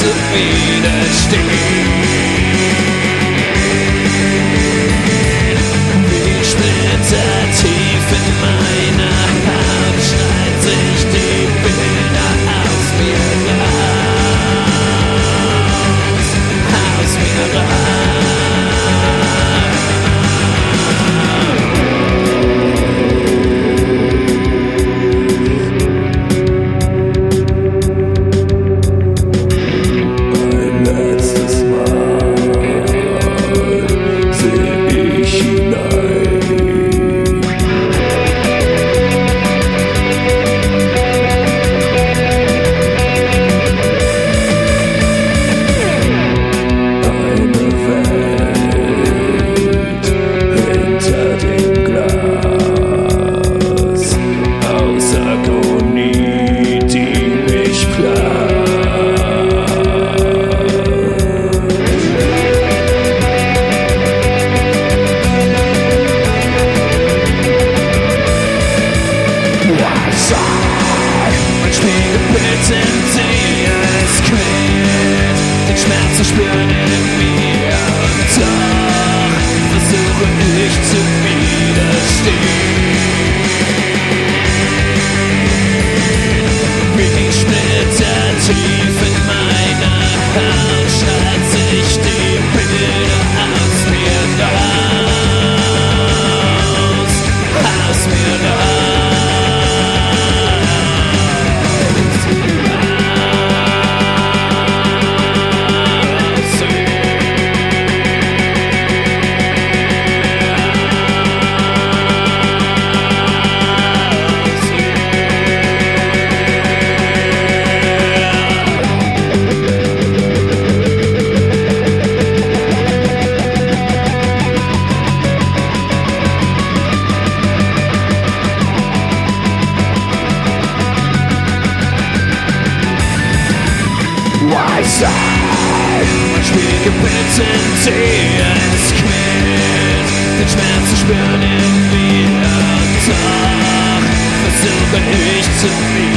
To be the sticky Zeit. Spiegelbild sind sie, es quält. Den Schmerz zu spüren in mir. Doch versuche ich zu viel.